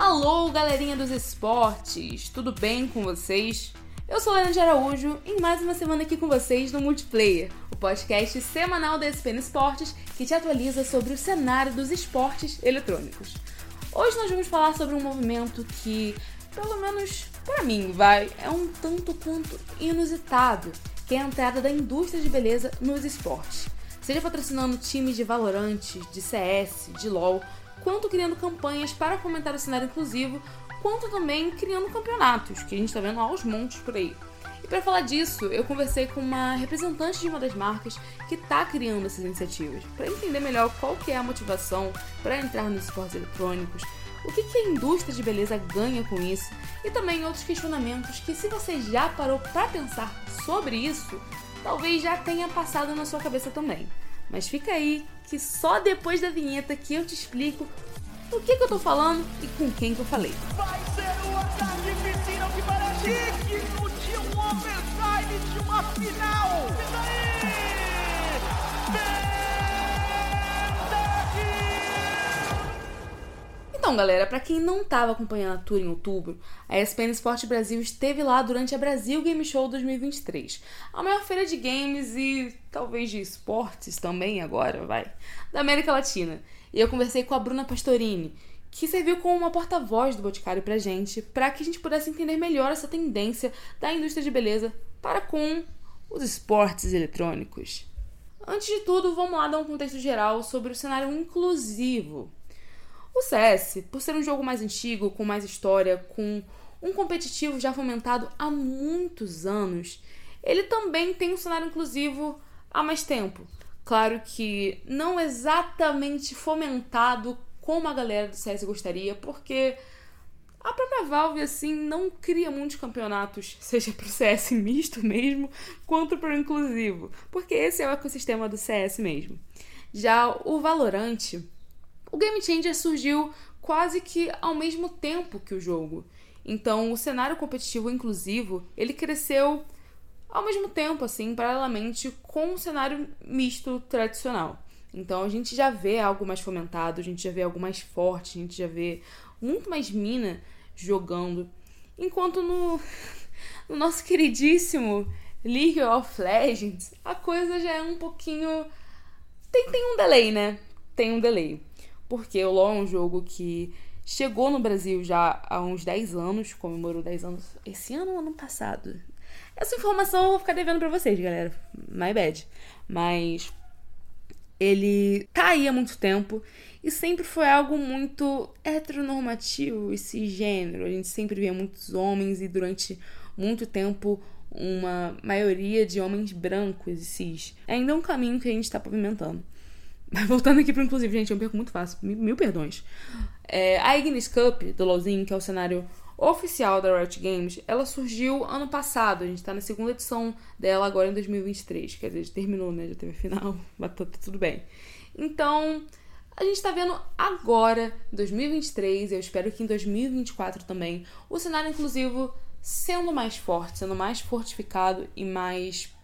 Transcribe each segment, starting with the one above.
Alô, galerinha dos esportes, tudo bem com vocês? Eu sou Lena de Araújo e mais uma semana aqui com vocês no Multiplayer, o podcast semanal da ESPN Esportes que te atualiza sobre o cenário dos esportes eletrônicos. Hoje nós vamos falar sobre um movimento que, pelo menos para mim, vai, é um tanto quanto inusitado, que é a entrada da indústria de beleza nos esportes. Seja patrocinando times de Valorant, de CS, de LoL, quanto criando campanhas para fomentar o cenário inclusivo, quanto também criando campeonatos, que a gente está vendo aos montes por aí. E para falar disso, eu conversei com uma representante de uma das marcas que está criando essas iniciativas, para entender melhor qual que é a motivação para entrar nos esportes eletrônicos, o que, que a indústria de beleza ganha com isso e também outros questionamentos que, se você já parou para pensar sobre isso, talvez já tenha passado na sua cabeça também. Mas fica aí que só depois da vinheta que eu te explico o que, que eu tô falando e com quem que eu falei. Vai ser um piscina que digno de um overtime de uma final. Então, galera, para quem não estava acompanhando a tour em outubro, a ESPN Esporte Brasil esteve lá durante a Brasil Game Show 2023, a maior feira de games e talvez de esportes também agora, vai, da América Latina. E eu conversei com a Bruna Pastorini, que serviu como uma porta-voz do Boticário pra gente, para que a gente pudesse entender melhor essa tendência da indústria de beleza para com os esportes eletrônicos. Antes de tudo, vamos lá dar um contexto geral sobre o cenário inclusivo o CS, por ser um jogo mais antigo, com mais história, com um competitivo já fomentado há muitos anos, ele também tem um cenário inclusivo há mais tempo. Claro que não exatamente fomentado como a galera do CS gostaria, porque a própria Valve, assim, não cria muitos campeonatos, seja pro CS misto mesmo, quanto pro inclusivo, porque esse é o ecossistema do CS mesmo. Já o Valorant, o Game Changer surgiu quase que ao mesmo tempo que o jogo. Então, o cenário competitivo inclusivo, ele cresceu ao mesmo tempo, assim, paralelamente com o cenário misto tradicional. Então, a gente já vê algo mais fomentado, a gente já vê algo mais forte, a gente já vê muito mais mina jogando. Enquanto no, no nosso queridíssimo League of Legends, a coisa já é um pouquinho. Tem, tem um delay, né? Tem um delay porque o LoL é um jogo que chegou no Brasil já há uns 10 anos, comemorou 10 anos esse ano ou ano passado. Essa informação eu vou ficar devendo para vocês, galera. My bad. Mas ele tá aí há muito tempo e sempre foi algo muito heteronormativo e cisgênero. A gente sempre via muitos homens e durante muito tempo uma maioria de homens brancos e cis. Ainda é um caminho que a gente está pavimentando. Voltando aqui pro inclusive, gente, eu perco muito fácil. Mil, mil perdões. É, a Ignis Cup do LoLzinho, que é o cenário oficial da Riot Games, ela surgiu ano passado. A gente tá na segunda edição dela agora em 2023. Quer dizer, terminou, né? Já teve final, mas tá, tá tudo bem. Então, a gente tá vendo agora, 2023, eu espero que em 2024 também, o cenário inclusivo sendo mais forte, sendo mais fortificado e mais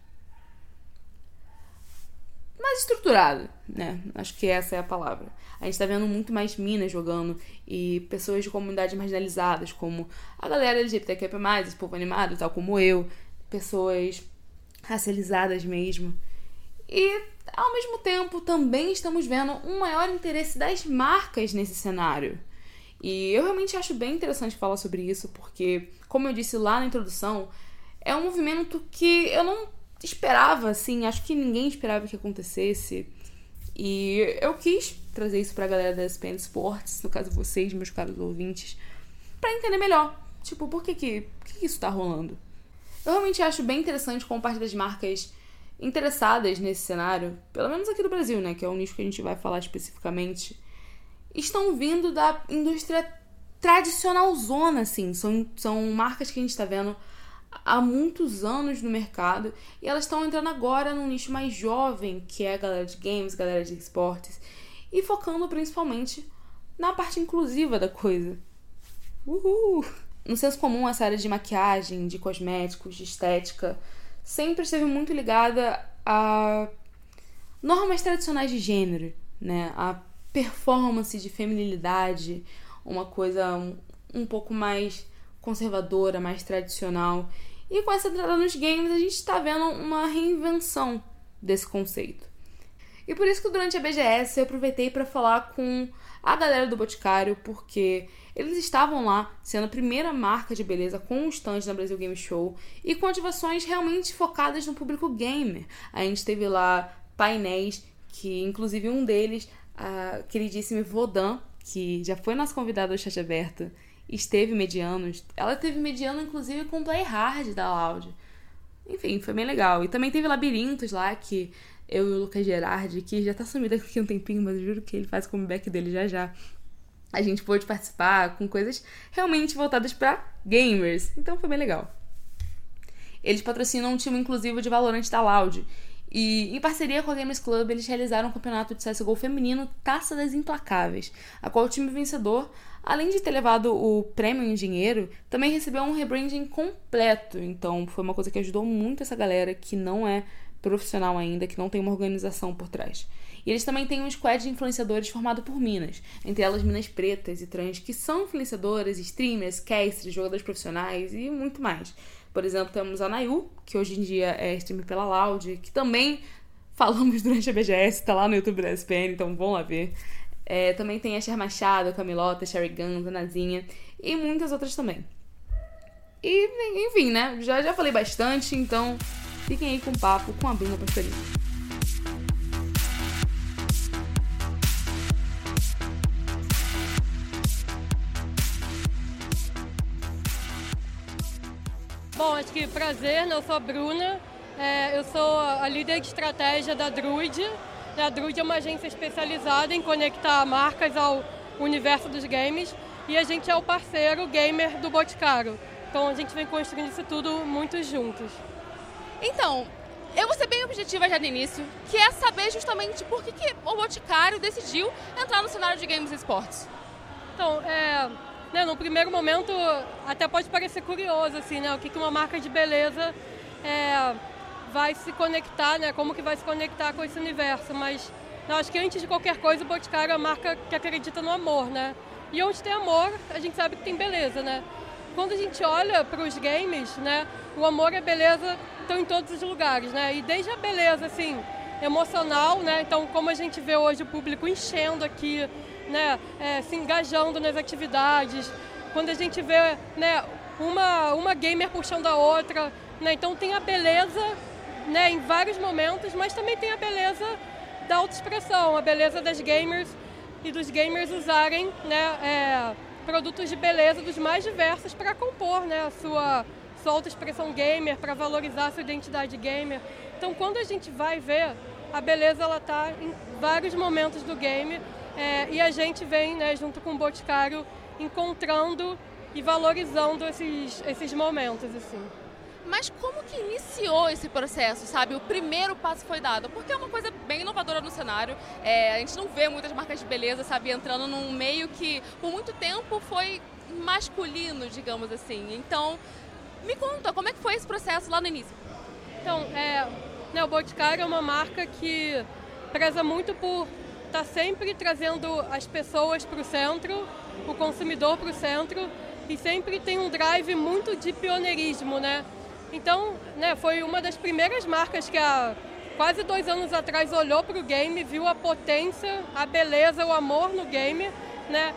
mais estruturado, né? Acho que essa é a palavra. A gente tá vendo muito mais minas jogando e pessoas de comunidades marginalizadas, como a galera LGBTQ+, esse povo animado, tal como eu, pessoas racializadas mesmo. E, ao mesmo tempo, também estamos vendo um maior interesse das marcas nesse cenário. E eu realmente acho bem interessante falar sobre isso, porque, como eu disse lá na introdução, é um movimento que eu não esperava, assim, acho que ninguém esperava que acontecesse. E eu quis trazer isso pra galera da ESPN Sports, no caso vocês, meus caros ouvintes, para entender melhor. Tipo, por que que, por que que isso tá rolando? Eu realmente acho bem interessante como parte das marcas interessadas nesse cenário, pelo menos aqui do Brasil, né, que é o nicho que a gente vai falar especificamente, estão vindo da indústria tradicional zona, assim. São, são marcas que a gente tá vendo há muitos anos no mercado e elas estão entrando agora num nicho mais jovem, que é a galera de games, galera de esportes, e focando principalmente na parte inclusiva da coisa. Uhul! No senso comum, essa área de maquiagem, de cosméticos, de estética, sempre esteve muito ligada a normas tradicionais de gênero, né? A performance de feminilidade, uma coisa, um, um pouco mais conservadora, mais tradicional. E com essa entrada nos games, a gente está vendo uma reinvenção desse conceito. E por isso que durante a BGS eu aproveitei para falar com a galera do Boticário, porque eles estavam lá sendo a primeira marca de beleza com stand na Brasil Game Show e com ativações realmente focadas no público gamer. A gente teve lá painéis que, inclusive, um deles, a queridíssima Vodan, que já foi nossa convidada do chat aberto, esteve mediano. Ela teve mediano, inclusive, com o Play Hard da Loud. Enfim, foi bem legal. E também teve labirintos lá que eu e o Lucas Gerardi, que já tá sumido aqui um tempinho, mas juro que ele faz o comeback dele já já. A gente pôde participar com coisas realmente voltadas para gamers. Então foi bem legal. Eles patrocinam um time inclusivo de Valorant da Loud. E em parceria com a Gamers Club, eles realizaram um campeonato de CSGO feminino Taça das Implacáveis, a qual o time vencedor, além de ter levado o prêmio em dinheiro, também recebeu um rebranding completo. Então foi uma coisa que ajudou muito essa galera que não é profissional ainda, que não tem uma organização por trás. E eles também têm um squad de influenciadores formado por minas, entre elas minas pretas e trans, que são influenciadoras, streamers, casters, jogadores profissionais e muito mais. Por exemplo, temos a Nayu, que hoje em dia é streamer pela Loud, que também falamos durante a BGS, tá lá no YouTube da SPN, então vão lá ver. É, também tem a Cher Machado, a Camilota, a Sherry Guns, a Nazinha e muitas outras também. E, enfim, né? Já, já falei bastante, então Fiquem aí com o papo com a Bruna Pastorino. Bom, acho que prazer, eu sou a Bruna, é, eu sou a líder de estratégia da Druid. A Druid é uma agência especializada em conectar marcas ao universo dos games e a gente é o parceiro gamer do Boticário. Então a gente vem construindo isso tudo muito juntos. Então, eu vou ser bem objetiva já no início, que é saber justamente por que, que o Boticário decidiu entrar no cenário de games e esportes. Então, é, né, no primeiro momento, até pode parecer curioso, assim, né, o que, que uma marca de beleza é, vai se conectar, né, como que vai se conectar com esse universo, mas eu acho que antes de qualquer coisa, o Boticário é uma marca que acredita no amor, né, e onde tem amor, a gente sabe que tem beleza, né. Quando a gente olha para os games, né, o amor e a beleza estão em todos os lugares, né? E desde a beleza, assim, emocional, né? Então, como a gente vê hoje o público enchendo aqui, né? É, se engajando nas atividades. Quando a gente vê, né? Uma, uma gamer puxando a outra, né? Então tem a beleza, né? Em vários momentos, mas também tem a beleza da autoexpressão, a beleza das gamers e dos gamers usarem, né? É, produtos de beleza dos mais diversos para compor, né? A sua solta expressão gamer para valorizar a sua identidade gamer. Então, quando a gente vai ver, a beleza ela tá em vários momentos do game é, e a gente vem, né, junto com o Boticário, encontrando e valorizando esses, esses momentos, assim. Mas como que iniciou esse processo, sabe? O primeiro passo foi dado, porque é uma coisa bem inovadora no cenário. É, a gente não vê muitas marcas de beleza, sabe, entrando num meio que por muito tempo foi masculino, digamos assim. Então, me conta, como é que foi esse processo lá no início? Então, é, né, o Boticário é uma marca que preza muito por estar tá sempre trazendo as pessoas para o centro, o consumidor para o centro, e sempre tem um drive muito de pioneirismo, né? Então, né, foi uma das primeiras marcas que há quase dois anos atrás olhou para o game, viu a potência, a beleza, o amor no game, né?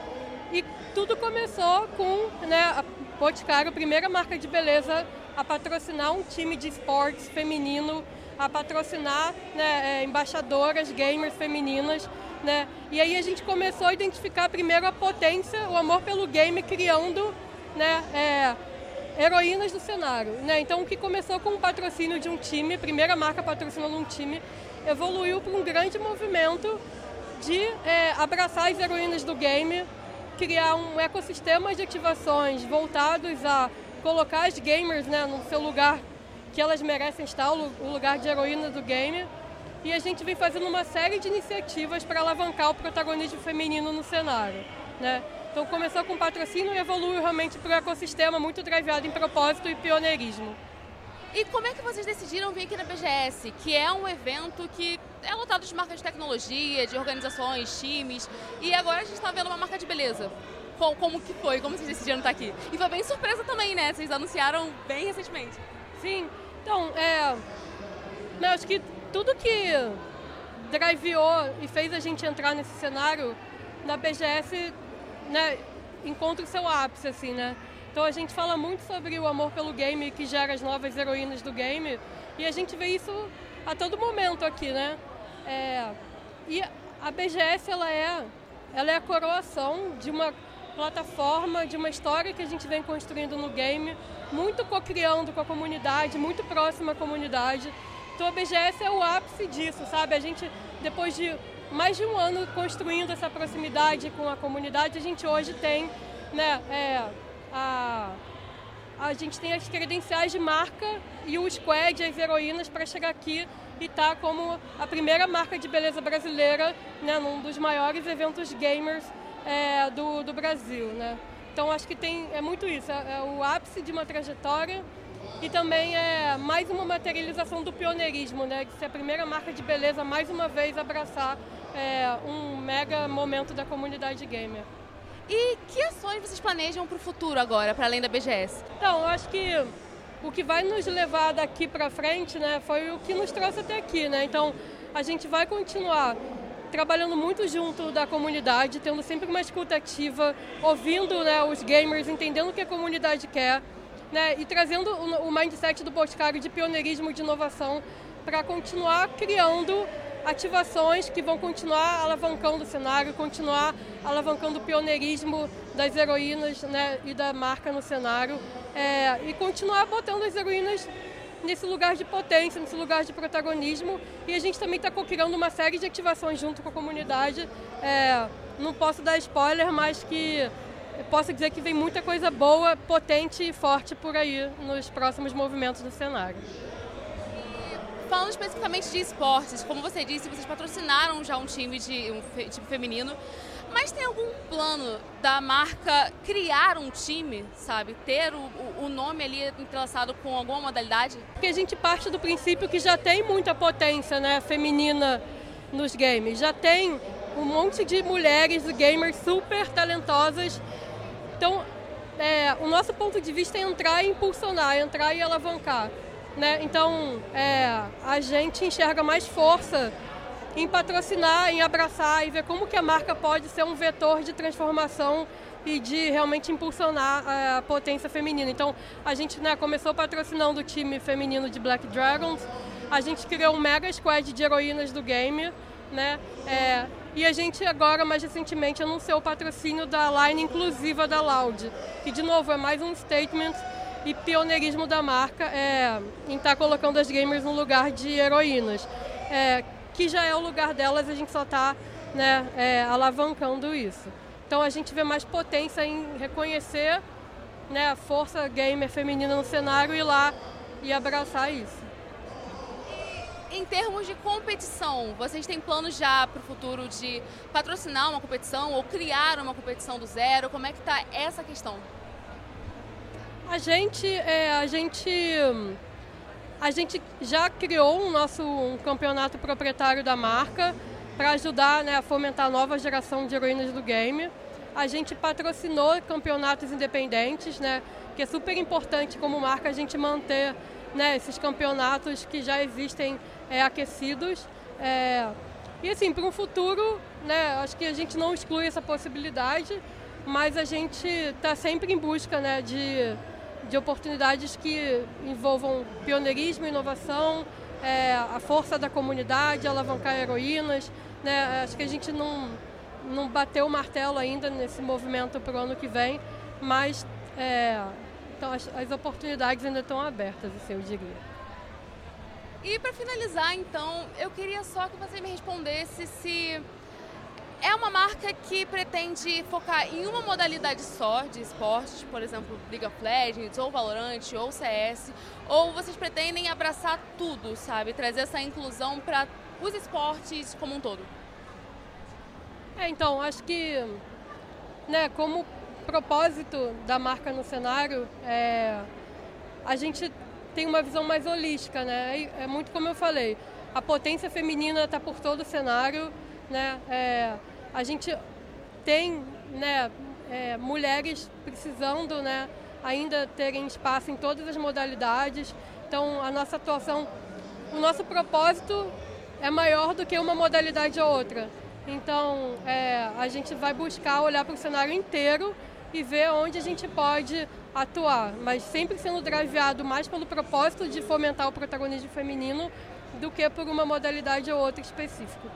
E tudo começou com né, Boticário, primeira marca de beleza a patrocinar um time de esportes feminino, a patrocinar né, é, embaixadoras gamers femininas. Né? E aí a gente começou a identificar primeiro a potência, o amor pelo game, criando né, é, heroínas do cenário. Né? Então, o que começou com o patrocínio de um time, primeira marca patrocinando um time, evoluiu para um grande movimento de é, abraçar as heroínas do game, criar um ecossistema de ativações voltados a colocar as gamers né, no seu lugar que elas merecem estar, o lugar de heroína do game. E a gente vem fazendo uma série de iniciativas para alavancar o protagonismo feminino no cenário. Né? Então começou com patrocínio e evoluiu realmente para um ecossistema muito driveado em propósito e pioneirismo. E como é que vocês decidiram vir aqui na BGS, que é um evento que é lotado de marcas de tecnologia, de organizações, times, e agora a gente está vendo uma marca de beleza? como, como que foi, como vocês decidiram estar aqui. E foi bem surpresa também, né? Vocês anunciaram bem recentemente. Sim, então, é. Eu acho que tudo que driveou e fez a gente entrar nesse cenário na BGS, né, encontra o seu ápice, assim, né? Então a gente fala muito sobre o amor pelo game que gera as novas heroínas do game e a gente vê isso a todo momento aqui, né? É, e a BGS ela é, ela é a coroação de uma plataforma, de uma história que a gente vem construindo no game, muito co-criando com a comunidade, muito próxima à comunidade. Então a BGS é o ápice disso, sabe? A gente, depois de mais de um ano construindo essa proximidade com a comunidade, a gente hoje tem, né, é, a, a gente tem as credenciais de marca e o squad, as heroínas, para chegar aqui e estar tá como a primeira marca de beleza brasileira, né, num dos maiores eventos gamers é, do, do Brasil, né? Então acho que tem é muito isso, é, é o ápice de uma trajetória e também é mais uma materialização do pioneirismo, né? De ser a primeira marca de beleza mais uma vez abraçar é, um mega momento da comunidade gamer. E que ações vocês planejam para o futuro agora, para além da BGS? Então, eu acho que o que vai nos levar daqui para frente, né, foi o que nos trouxe até aqui, né? Então, a gente vai continuar trabalhando muito junto da comunidade, tendo sempre uma escuta ativa, ouvindo né, os gamers, entendendo o que a comunidade quer, né, e trazendo o, mindset do Boticário de pioneirismo de inovação para continuar criando ativações que vão continuar alavancando o cenário, continuar alavancando o pioneirismo das heroínas né, e da marca no cenário é, e continuar botando as heroínas nesse lugar de potência, nesse lugar de protagonismo. E a gente também está criando uma série de ativações junto com a comunidade. É, não posso dar spoiler, mas que posso dizer que vem muita coisa boa, potente e forte por aí nos próximos movimentos do cenário. Falando especificamente de esportes, como você disse, vocês patrocinaram já um time de um time feminino, mas tem algum plano da marca criar um time, sabe? Ter o, o nome ali entrelaçado com alguma modalidade? Porque a gente parte do princípio que já tem muita potência né, feminina nos games. Já tem um monte de mulheres gamers super talentosas. Então, é, o nosso ponto de vista é entrar e impulsionar, entrar e alavancar. Né? Então, é, a gente enxerga mais força em patrocinar, em abraçar e ver como que a marca pode ser um vetor de transformação e de realmente impulsionar a potência feminina. Então, a gente né, começou patrocinando o time feminino de Black Dragons, a gente criou um mega squad de heroínas do game, né? É, e a gente agora, mais recentemente, anunciou o patrocínio da line inclusiva da Loud, que de novo é mais um statement e pioneirismo da marca é, em estar tá colocando as gamers no lugar de heroínas. É, que já é o lugar delas, a gente só está né, é, alavancando isso. Então a gente vê mais potência em reconhecer né, a força gamer feminina no cenário e ir lá e abraçar isso. Em termos de competição, vocês têm planos já para o futuro de patrocinar uma competição ou criar uma competição do zero? Como é que está essa questão? A gente, é, a gente, a gente já criou um nosso um campeonato proprietário da marca para ajudar né, a fomentar a nova geração de heroínas do game. A gente patrocinou campeonatos independentes, né, que é super importante como marca a gente manter né, esses campeonatos que já existem é, aquecidos. É, e assim, para um futuro, né, acho que a gente não exclui essa possibilidade, mas a gente está sempre em busca né, de de oportunidades que envolvam pioneirismo, inovação, é, a força da comunidade, alavancar heroínas. Né? Acho que a gente não, não bateu o martelo ainda nesse movimento para o ano que vem, mas é, então as, as, oportunidades ainda estão abertas, assim, eu diria. E para finalizar, então, eu queria só que você me respondesse se é uma marca que pretende focar em uma modalidade só de esportes, por exemplo, League of Legends, ou Valorant, ou CS, ou vocês pretendem abraçar tudo, sabe? Trazer essa inclusão para os esportes como um todo? É, então, acho que, né, como propósito da marca no cenário, é, a gente tem uma visão mais holística, né? É muito como eu falei, a potência feminina está por todo o cenário, né? É, a gente tem né, é, mulheres precisando né, ainda terem espaço em todas as modalidades. Então, a nossa atuação, o nosso propósito é maior do que uma modalidade ou outra. Então, é, a gente vai buscar olhar para o cenário inteiro e ver onde a gente pode atuar, mas sempre sendo driveado mais pelo propósito de fomentar o protagonismo feminino do que por uma modalidade ou outra específica.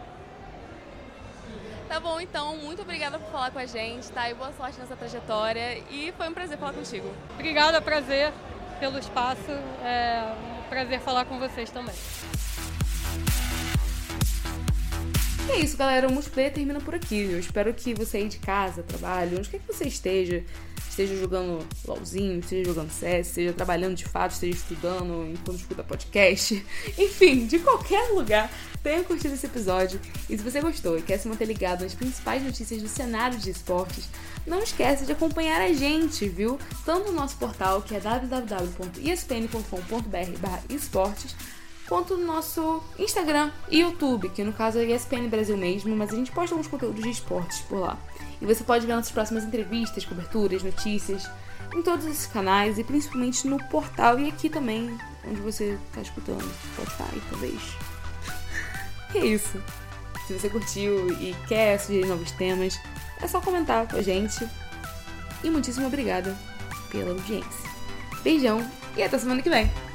Tá bom, então, muito obrigada por falar com a gente, tá? E boa sorte nessa trajetória. E foi um prazer falar contigo. Obrigada, prazer pelo espaço. É um prazer falar com vocês também. E é isso, galera. O multiplayer termina por aqui. Eu espero que você aí de casa, trabalho, onde quer que você esteja, esteja jogando LOLzinho, esteja jogando CS, esteja trabalhando de fato, esteja estudando enquanto escuta podcast. Enfim, de qualquer lugar, tenha curtido esse episódio. E se você gostou e quer se manter ligado nas principais notícias do cenário de esportes, não esquece de acompanhar a gente, viu? Tanto no nosso portal, que é www.espn.com.br/esportes, quanto no nosso Instagram e YouTube, que no caso é ESPN Brasil mesmo, mas a gente posta alguns conteúdos de esportes por lá. E você pode ver nossas próximas entrevistas, coberturas, notícias em todos esses canais e principalmente no portal e aqui também, onde você está escutando, Spotify, talvez. E é isso. Se você curtiu e quer sugerir novos temas, é só comentar com a gente. E muitíssimo obrigada pela audiência. Beijão e até semana que vem!